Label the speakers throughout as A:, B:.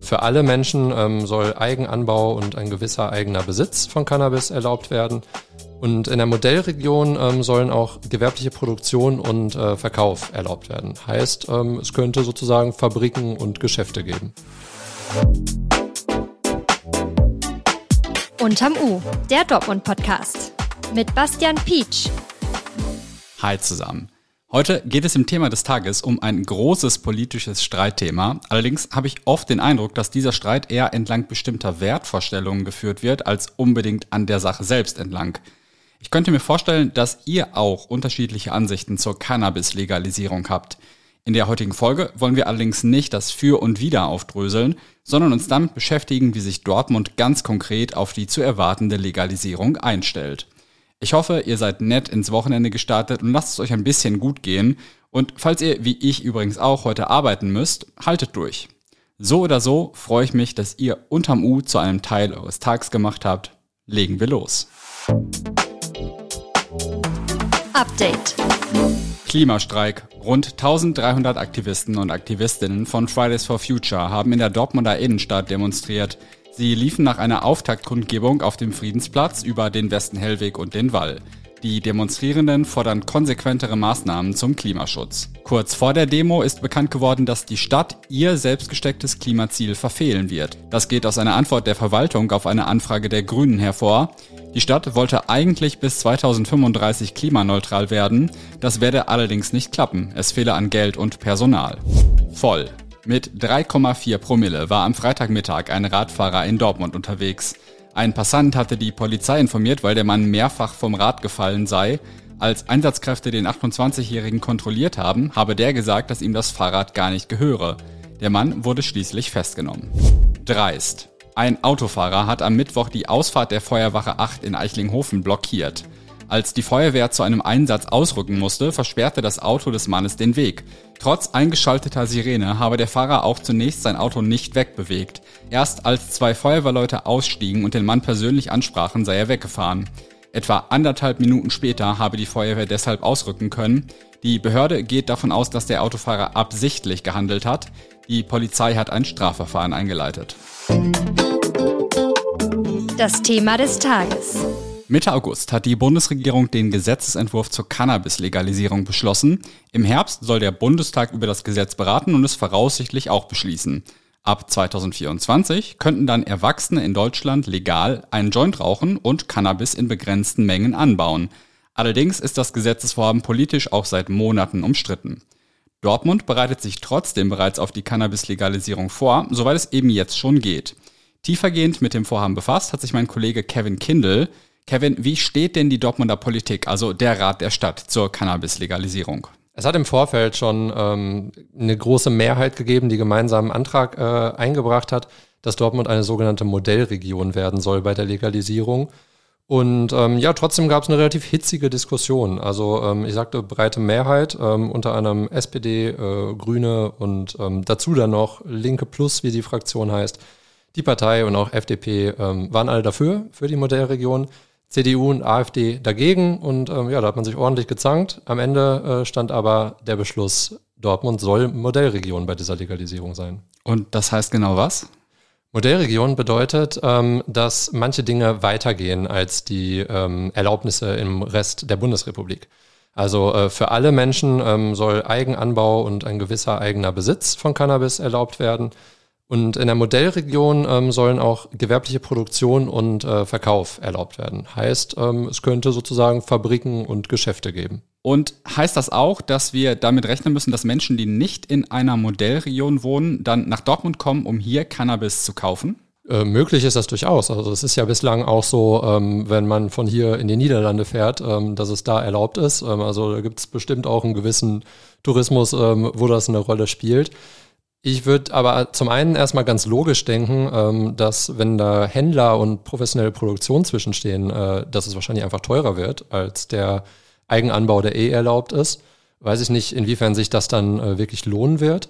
A: Für alle Menschen ähm, soll Eigenanbau und ein gewisser eigener Besitz von Cannabis erlaubt werden. Und in der Modellregion ähm, sollen auch gewerbliche Produktion und äh, Verkauf erlaubt werden. Heißt, ähm, es könnte sozusagen Fabriken und Geschäfte geben.
B: Unterm U, der Dortmund-Podcast. Mit Bastian Pietsch.
C: Hi zusammen. Heute geht es im Thema des Tages um ein großes politisches Streitthema. Allerdings habe ich oft den Eindruck, dass dieser Streit eher entlang bestimmter Wertvorstellungen geführt wird, als unbedingt an der Sache selbst entlang. Ich könnte mir vorstellen, dass ihr auch unterschiedliche Ansichten zur Cannabis-Legalisierung habt. In der heutigen Folge wollen wir allerdings nicht das Für und Wider aufdröseln, sondern uns damit beschäftigen, wie sich Dortmund ganz konkret auf die zu erwartende Legalisierung einstellt. Ich hoffe, ihr seid nett ins Wochenende gestartet und lasst es euch ein bisschen gut gehen. Und falls ihr, wie ich übrigens auch, heute arbeiten müsst, haltet durch. So oder so freue ich mich, dass ihr unterm U zu einem Teil eures Tags gemacht habt. Legen wir los.
B: Update.
C: Klimastreik. Rund 1300 Aktivisten und Aktivistinnen von Fridays for Future haben in der Dortmunder Innenstadt demonstriert. Sie liefen nach einer Auftaktkundgebung auf dem Friedensplatz über den Westen-Hellweg und den Wall. Die Demonstrierenden fordern konsequentere Maßnahmen zum Klimaschutz. Kurz vor der Demo ist bekannt geworden, dass die Stadt ihr selbstgestecktes Klimaziel verfehlen wird. Das geht aus einer Antwort der Verwaltung auf eine Anfrage der Grünen hervor. Die Stadt wollte eigentlich bis 2035 klimaneutral werden. Das werde allerdings nicht klappen. Es fehle an Geld und Personal. Voll. Mit 3,4 Promille war am Freitagmittag ein Radfahrer in Dortmund unterwegs. Ein Passant hatte die Polizei informiert, weil der Mann mehrfach vom Rad gefallen sei. Als Einsatzkräfte den 28-Jährigen kontrolliert haben, habe der gesagt, dass ihm das Fahrrad gar nicht gehöre. Der Mann wurde schließlich festgenommen. Dreist. Ein Autofahrer hat am Mittwoch die Ausfahrt der Feuerwache 8 in Eichlinghofen blockiert. Als die Feuerwehr zu einem Einsatz ausrücken musste, versperrte das Auto des Mannes den Weg. Trotz eingeschalteter Sirene habe der Fahrer auch zunächst sein Auto nicht wegbewegt. Erst als zwei Feuerwehrleute ausstiegen und den Mann persönlich ansprachen, sei er weggefahren. Etwa anderthalb Minuten später habe die Feuerwehr deshalb ausrücken können. Die Behörde geht davon aus, dass der Autofahrer absichtlich gehandelt hat. Die Polizei hat ein Strafverfahren eingeleitet.
B: Das Thema des Tages.
C: Mitte August hat die Bundesregierung den Gesetzesentwurf zur Cannabis-Legalisierung beschlossen. Im Herbst soll der Bundestag über das Gesetz beraten und es voraussichtlich auch beschließen. Ab 2024 könnten dann Erwachsene in Deutschland legal einen Joint rauchen und Cannabis in begrenzten Mengen anbauen. Allerdings ist das Gesetzesvorhaben politisch auch seit Monaten umstritten. Dortmund bereitet sich trotzdem bereits auf die Cannabis-Legalisierung vor, soweit es eben jetzt schon geht. Tiefergehend mit dem Vorhaben befasst hat sich mein Kollege Kevin Kindle. Kevin, wie steht denn die Dortmunder Politik, also der Rat der Stadt, zur Cannabis-Legalisierung?
A: Es hat im Vorfeld schon ähm, eine große Mehrheit gegeben, die gemeinsamen Antrag äh, eingebracht hat, dass Dortmund eine sogenannte Modellregion werden soll bei der Legalisierung. Und ähm, ja, trotzdem gab es eine relativ hitzige Diskussion. Also ähm, ich sagte breite Mehrheit, ähm, unter anderem SPD, äh, Grüne und ähm, dazu dann noch Linke Plus, wie die Fraktion heißt. Die Partei und auch FDP ähm, waren alle dafür, für die Modellregion. CDU und AfD dagegen und ähm, ja, da hat man sich ordentlich gezankt. Am Ende äh, stand aber der Beschluss, Dortmund soll Modellregion bei dieser Legalisierung sein.
C: Und das heißt genau was?
A: Modellregion bedeutet, ähm, dass manche Dinge weitergehen als die ähm, Erlaubnisse im Rest der Bundesrepublik. Also äh, für alle Menschen ähm, soll Eigenanbau und ein gewisser eigener Besitz von Cannabis erlaubt werden. Und in der Modellregion ähm, sollen auch gewerbliche Produktion und äh, Verkauf erlaubt werden. Heißt, ähm, es könnte sozusagen Fabriken und Geschäfte geben.
C: Und heißt das auch, dass wir damit rechnen müssen, dass Menschen, die nicht in einer Modellregion wohnen, dann nach Dortmund kommen, um hier Cannabis zu kaufen?
A: Äh, möglich ist das durchaus. Also es ist ja bislang auch so, ähm, wenn man von hier in die Niederlande fährt, ähm, dass es da erlaubt ist. Ähm, also da gibt es bestimmt auch einen gewissen Tourismus, ähm, wo das eine Rolle spielt. Ich würde aber zum einen erstmal ganz logisch denken, ähm, dass wenn da Händler und professionelle Produktion zwischenstehen, äh, dass es wahrscheinlich einfach teurer wird als der Eigenanbau, der eh erlaubt ist. Weiß ich nicht, inwiefern sich das dann äh, wirklich lohnen wird.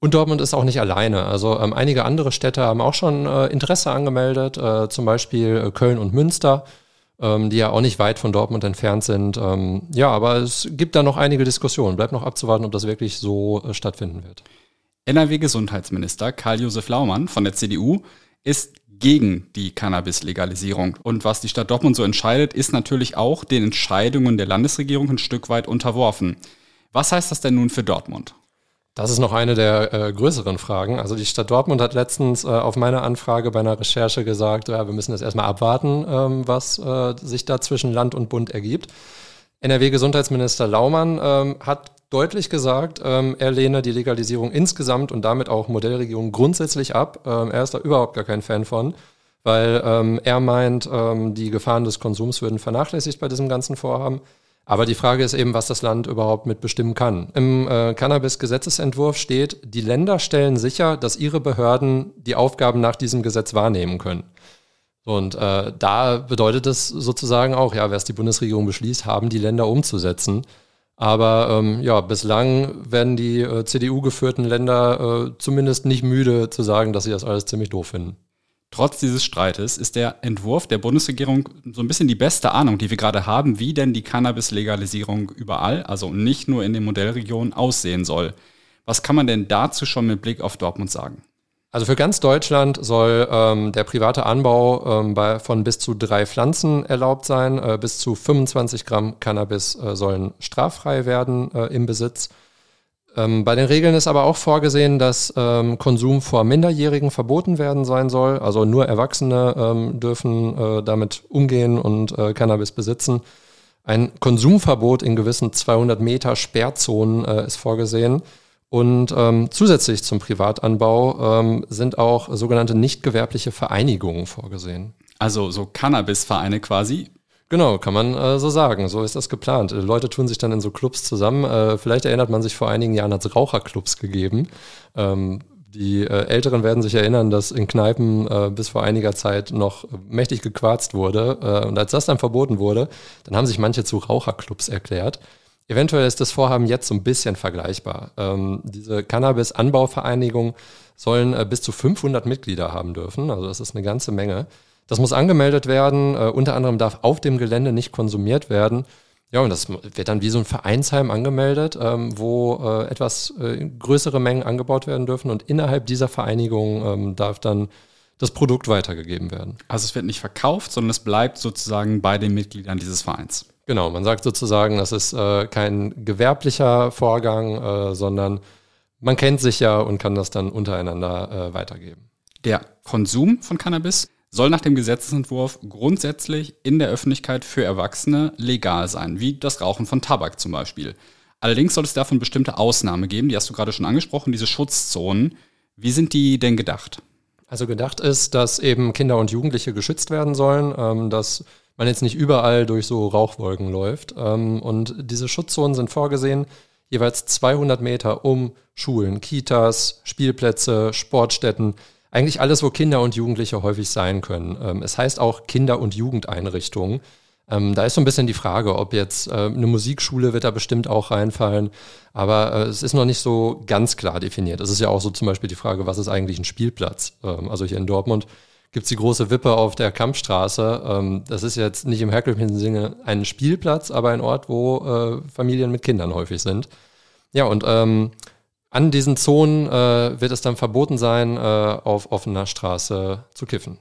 A: Und Dortmund ist auch nicht alleine. Also ähm, einige andere Städte haben auch schon äh, Interesse angemeldet, zum Beispiel Köln und Münster, ähm, die ja auch nicht weit von Dortmund entfernt sind. Ja, aber es gibt da noch einige Diskussionen. Bleibt noch abzuwarten, ob das wirklich so stattfinden wird.
C: NRW-Gesundheitsminister Karl-Josef Laumann von der CDU ist gegen die Cannabis-Legalisierung. Und was die Stadt Dortmund so entscheidet, ist natürlich auch den Entscheidungen der Landesregierung ein Stück weit unterworfen. Was heißt das denn nun für Dortmund?
A: Das ist noch eine der äh, größeren Fragen. Also die Stadt Dortmund hat letztens äh, auf meine Anfrage bei einer Recherche gesagt, ja, wir müssen jetzt erstmal abwarten, ähm, was äh, sich da zwischen Land und Bund ergibt. NRW-Gesundheitsminister Laumann ähm, hat deutlich gesagt, ähm, er lehne die Legalisierung insgesamt und damit auch Modellregierung grundsätzlich ab. Ähm, er ist da überhaupt gar kein Fan von, weil ähm, er meint, ähm, die Gefahren des Konsums würden vernachlässigt bei diesem ganzen Vorhaben. Aber die Frage ist eben, was das Land überhaupt mitbestimmen kann. Im äh, Cannabis-Gesetzesentwurf steht, die Länder stellen sicher, dass ihre Behörden die Aufgaben nach diesem Gesetz wahrnehmen können. Und äh, da bedeutet es sozusagen auch, ja, wer es die Bundesregierung beschließt, haben die Länder umzusetzen. Aber ähm, ja, bislang werden die äh, CDU-geführten Länder äh, zumindest nicht müde zu sagen, dass sie das alles ziemlich doof finden.
C: Trotz dieses Streites ist der Entwurf der Bundesregierung so ein bisschen die beste Ahnung, die wir gerade haben, wie denn die Cannabis-Legalisierung überall, also nicht nur in den Modellregionen, aussehen soll. Was kann man denn dazu schon mit Blick auf Dortmund sagen?
A: Also für ganz Deutschland soll ähm, der private Anbau ähm, bei, von bis zu drei Pflanzen erlaubt sein. Äh, bis zu 25 Gramm Cannabis äh, sollen straffrei werden äh, im Besitz. Ähm, bei den Regeln ist aber auch vorgesehen, dass ähm, Konsum vor Minderjährigen verboten werden sein soll. Also nur Erwachsene ähm, dürfen äh, damit umgehen und äh, Cannabis besitzen. Ein Konsumverbot in gewissen 200 Meter Sperrzonen äh, ist vorgesehen. Und ähm, zusätzlich zum Privatanbau ähm, sind auch sogenannte nicht gewerbliche Vereinigungen vorgesehen.
C: Also so Cannabisvereine quasi,
A: Genau, kann man äh, so sagen. So ist das geplant. Leute tun sich dann in so Clubs zusammen. Äh, vielleicht erinnert man sich vor einigen Jahren hat es Raucherclubs gegeben. Ähm, die äh, Älteren werden sich erinnern, dass in Kneipen äh, bis vor einiger Zeit noch mächtig gequarzt wurde. Äh, und als das dann verboten wurde, dann haben sich manche zu Raucherclubs erklärt. Eventuell ist das Vorhaben jetzt so ein bisschen vergleichbar. Ähm, diese Cannabis-Anbauvereinigungen sollen äh, bis zu 500 Mitglieder haben dürfen. Also das ist eine ganze Menge. Das muss angemeldet werden. Äh, unter anderem darf auf dem Gelände nicht konsumiert werden. Ja, und das wird dann wie so ein Vereinsheim angemeldet, ähm, wo äh, etwas äh, größere Mengen angebaut werden dürfen. Und innerhalb dieser Vereinigung ähm, darf dann das Produkt weitergegeben werden.
C: Also es wird nicht verkauft, sondern es bleibt sozusagen bei den Mitgliedern dieses Vereins.
A: Genau, man sagt sozusagen, das ist äh, kein gewerblicher Vorgang, äh, sondern man kennt sich ja und kann das dann untereinander äh, weitergeben.
C: Der Konsum von Cannabis soll nach dem Gesetzentwurf grundsätzlich in der Öffentlichkeit für Erwachsene legal sein, wie das Rauchen von Tabak zum Beispiel. Allerdings soll es davon bestimmte Ausnahmen geben, die hast du gerade schon angesprochen, diese Schutzzonen. Wie sind die denn gedacht?
A: Also gedacht ist, dass eben Kinder und Jugendliche geschützt werden sollen, ähm, dass man jetzt nicht überall durch so Rauchwolken läuft. Ähm, und diese Schutzzonen sind vorgesehen, jeweils 200 Meter um Schulen, Kitas, Spielplätze, Sportstätten, eigentlich alles, wo Kinder und Jugendliche häufig sein können. Ähm, es heißt auch Kinder- und Jugendeinrichtungen. Ähm, da ist so ein bisschen die Frage, ob jetzt äh, eine Musikschule wird da bestimmt auch reinfallen, aber äh, es ist noch nicht so ganz klar definiert. Es ist ja auch so zum Beispiel die Frage, was ist eigentlich ein Spielplatz? Ähm, also hier in Dortmund gibt es die große Wippe auf der Kampfstraße. Ähm, das ist jetzt nicht im herkömmlichen Sinne ein Spielplatz, aber ein Ort, wo äh, Familien mit Kindern häufig sind. Ja, und ähm, an diesen Zonen äh, wird es dann verboten sein, äh, auf offener Straße zu kiffen.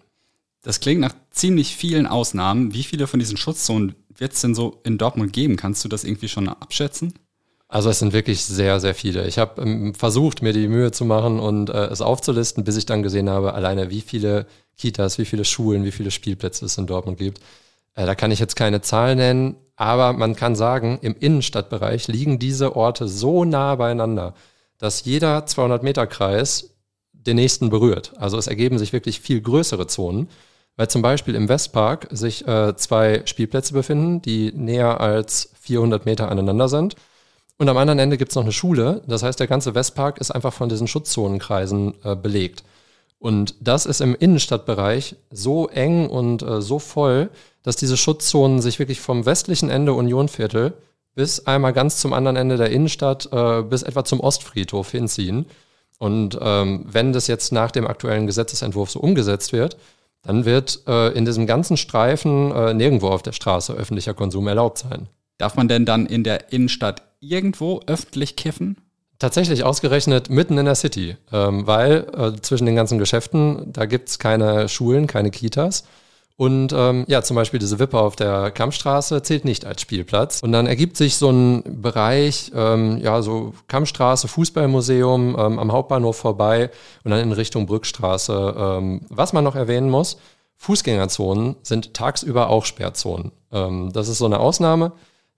C: Das klingt nach ziemlich vielen Ausnahmen. Wie viele von diesen Schutzzonen wird es denn so in Dortmund geben? Kannst du das irgendwie schon abschätzen?
A: Also es sind wirklich sehr, sehr viele. Ich habe ähm, versucht, mir die Mühe zu machen und äh, es aufzulisten, bis ich dann gesehen habe, alleine wie viele Kitas, wie viele Schulen, wie viele Spielplätze es in Dortmund gibt. Äh, da kann ich jetzt keine Zahl nennen, aber man kann sagen, im Innenstadtbereich liegen diese Orte so nah beieinander, dass jeder 200 Meter Kreis den nächsten berührt. Also es ergeben sich wirklich viel größere Zonen, weil zum Beispiel im Westpark sich äh, zwei Spielplätze befinden, die näher als 400 Meter aneinander sind. Und am anderen Ende gibt es noch eine Schule. Das heißt, der ganze Westpark ist einfach von diesen Schutzzonenkreisen äh, belegt. Und das ist im Innenstadtbereich so eng und äh, so voll, dass diese Schutzzonen sich wirklich vom westlichen Ende Unionviertel bis einmal ganz zum anderen Ende der Innenstadt, äh, bis etwa zum Ostfriedhof hinziehen. Und ähm, wenn das jetzt nach dem aktuellen Gesetzesentwurf so umgesetzt wird, dann wird äh, in diesem ganzen Streifen äh, nirgendwo auf der Straße öffentlicher Konsum erlaubt sein.
C: Darf man denn dann in der Innenstadt irgendwo öffentlich kiffen?
A: Tatsächlich ausgerechnet mitten in der City, ähm, weil äh, zwischen den ganzen Geschäften, da gibt's keine Schulen, keine Kitas. Und ähm, ja, zum Beispiel diese Wippe auf der Kammstraße zählt nicht als Spielplatz. Und dann ergibt sich so ein Bereich, ähm, ja, so Kammstraße, Fußballmuseum ähm, am Hauptbahnhof vorbei und dann in Richtung Brückstraße. Ähm, was man noch erwähnen muss, Fußgängerzonen sind tagsüber auch Sperrzonen. Ähm, das ist so eine Ausnahme.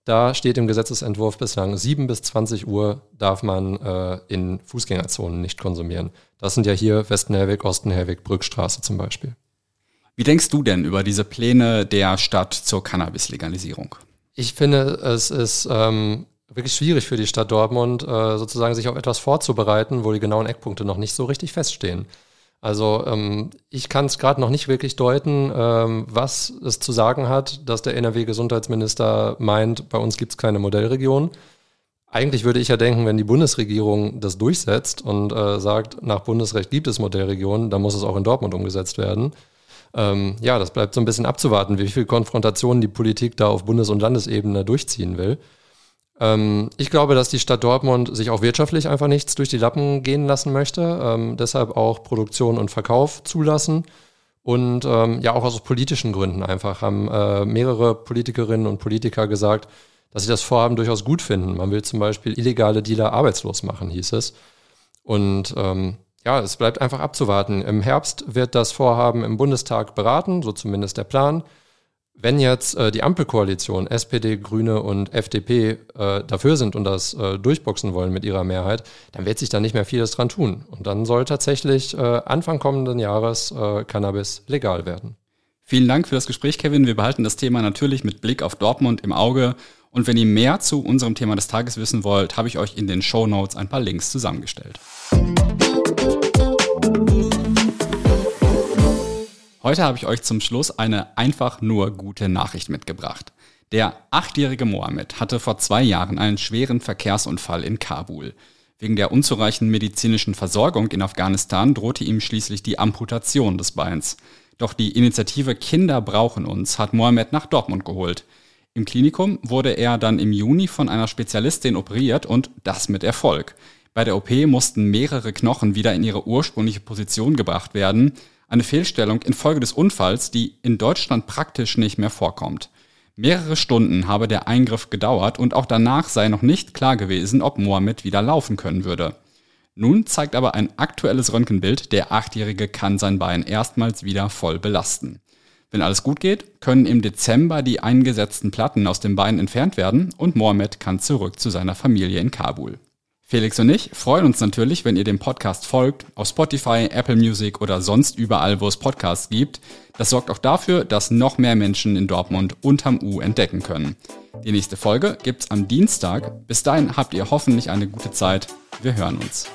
A: Da steht im Gesetzesentwurf bislang 7 bis 20 Uhr darf man äh, in Fußgängerzonen nicht konsumieren. Das sind ja hier Westenherweg, Ostenherweg, Brückstraße zum Beispiel.
C: Wie denkst du denn über diese Pläne der Stadt zur Cannabis-Legalisierung?
A: Ich finde, es ist ähm, wirklich schwierig für die Stadt Dortmund, äh, sozusagen sich auf etwas vorzubereiten, wo die genauen Eckpunkte noch nicht so richtig feststehen. Also ähm, ich kann es gerade noch nicht wirklich deuten, ähm, was es zu sagen hat, dass der NRW-Gesundheitsminister meint, bei uns gibt es keine Modellregion. Eigentlich würde ich ja denken, wenn die Bundesregierung das durchsetzt und äh, sagt, nach Bundesrecht gibt es Modellregionen, dann muss es auch in Dortmund umgesetzt werden ähm, ja, das bleibt so ein bisschen abzuwarten, wie viel Konfrontationen die Politik da auf Bundes- und Landesebene durchziehen will. Ähm, ich glaube, dass die Stadt Dortmund sich auch wirtschaftlich einfach nichts durch die Lappen gehen lassen möchte, ähm, deshalb auch Produktion und Verkauf zulassen. Und ähm, ja, auch aus politischen Gründen einfach haben äh, mehrere Politikerinnen und Politiker gesagt, dass sie das Vorhaben durchaus gut finden. Man will zum Beispiel illegale Dealer arbeitslos machen, hieß es. Und ja, es bleibt einfach abzuwarten. Im Herbst wird das Vorhaben im Bundestag beraten, so zumindest der Plan. Wenn jetzt äh, die Ampelkoalition, SPD, Grüne und FDP äh, dafür sind und das äh, durchboxen wollen mit ihrer Mehrheit, dann wird sich da nicht mehr vieles dran tun. Und dann soll tatsächlich äh, Anfang kommenden Jahres äh, Cannabis legal werden.
C: Vielen Dank für das Gespräch, Kevin. Wir behalten das Thema natürlich mit Blick auf Dortmund im Auge. Und wenn ihr mehr zu unserem Thema des Tages wissen wollt, habe ich euch in den Show Notes ein paar Links zusammengestellt. Heute habe ich euch zum Schluss eine einfach nur gute Nachricht mitgebracht. Der achtjährige Mohammed hatte vor zwei Jahren einen schweren Verkehrsunfall in Kabul. Wegen der unzureichenden medizinischen Versorgung in Afghanistan drohte ihm schließlich die Amputation des Beins. Doch die Initiative Kinder brauchen uns hat Mohammed nach Dortmund geholt. Im Klinikum wurde er dann im Juni von einer Spezialistin operiert und das mit Erfolg. Bei der OP mussten mehrere Knochen wieder in ihre ursprüngliche Position gebracht werden eine Fehlstellung infolge des Unfalls, die in Deutschland praktisch nicht mehr vorkommt. Mehrere Stunden habe der Eingriff gedauert und auch danach sei noch nicht klar gewesen, ob Mohammed wieder laufen können würde. Nun zeigt aber ein aktuelles Röntgenbild, der Achtjährige kann sein Bein erstmals wieder voll belasten. Wenn alles gut geht, können im Dezember die eingesetzten Platten aus dem Bein entfernt werden und Mohammed kann zurück zu seiner Familie in Kabul. Felix und ich freuen uns natürlich, wenn ihr dem Podcast folgt, auf Spotify, Apple Music oder sonst überall, wo es Podcasts gibt. Das sorgt auch dafür, dass noch mehr Menschen in Dortmund unterm U entdecken können. Die nächste Folge gibt's am Dienstag. Bis dahin habt ihr hoffentlich eine gute Zeit. Wir hören uns.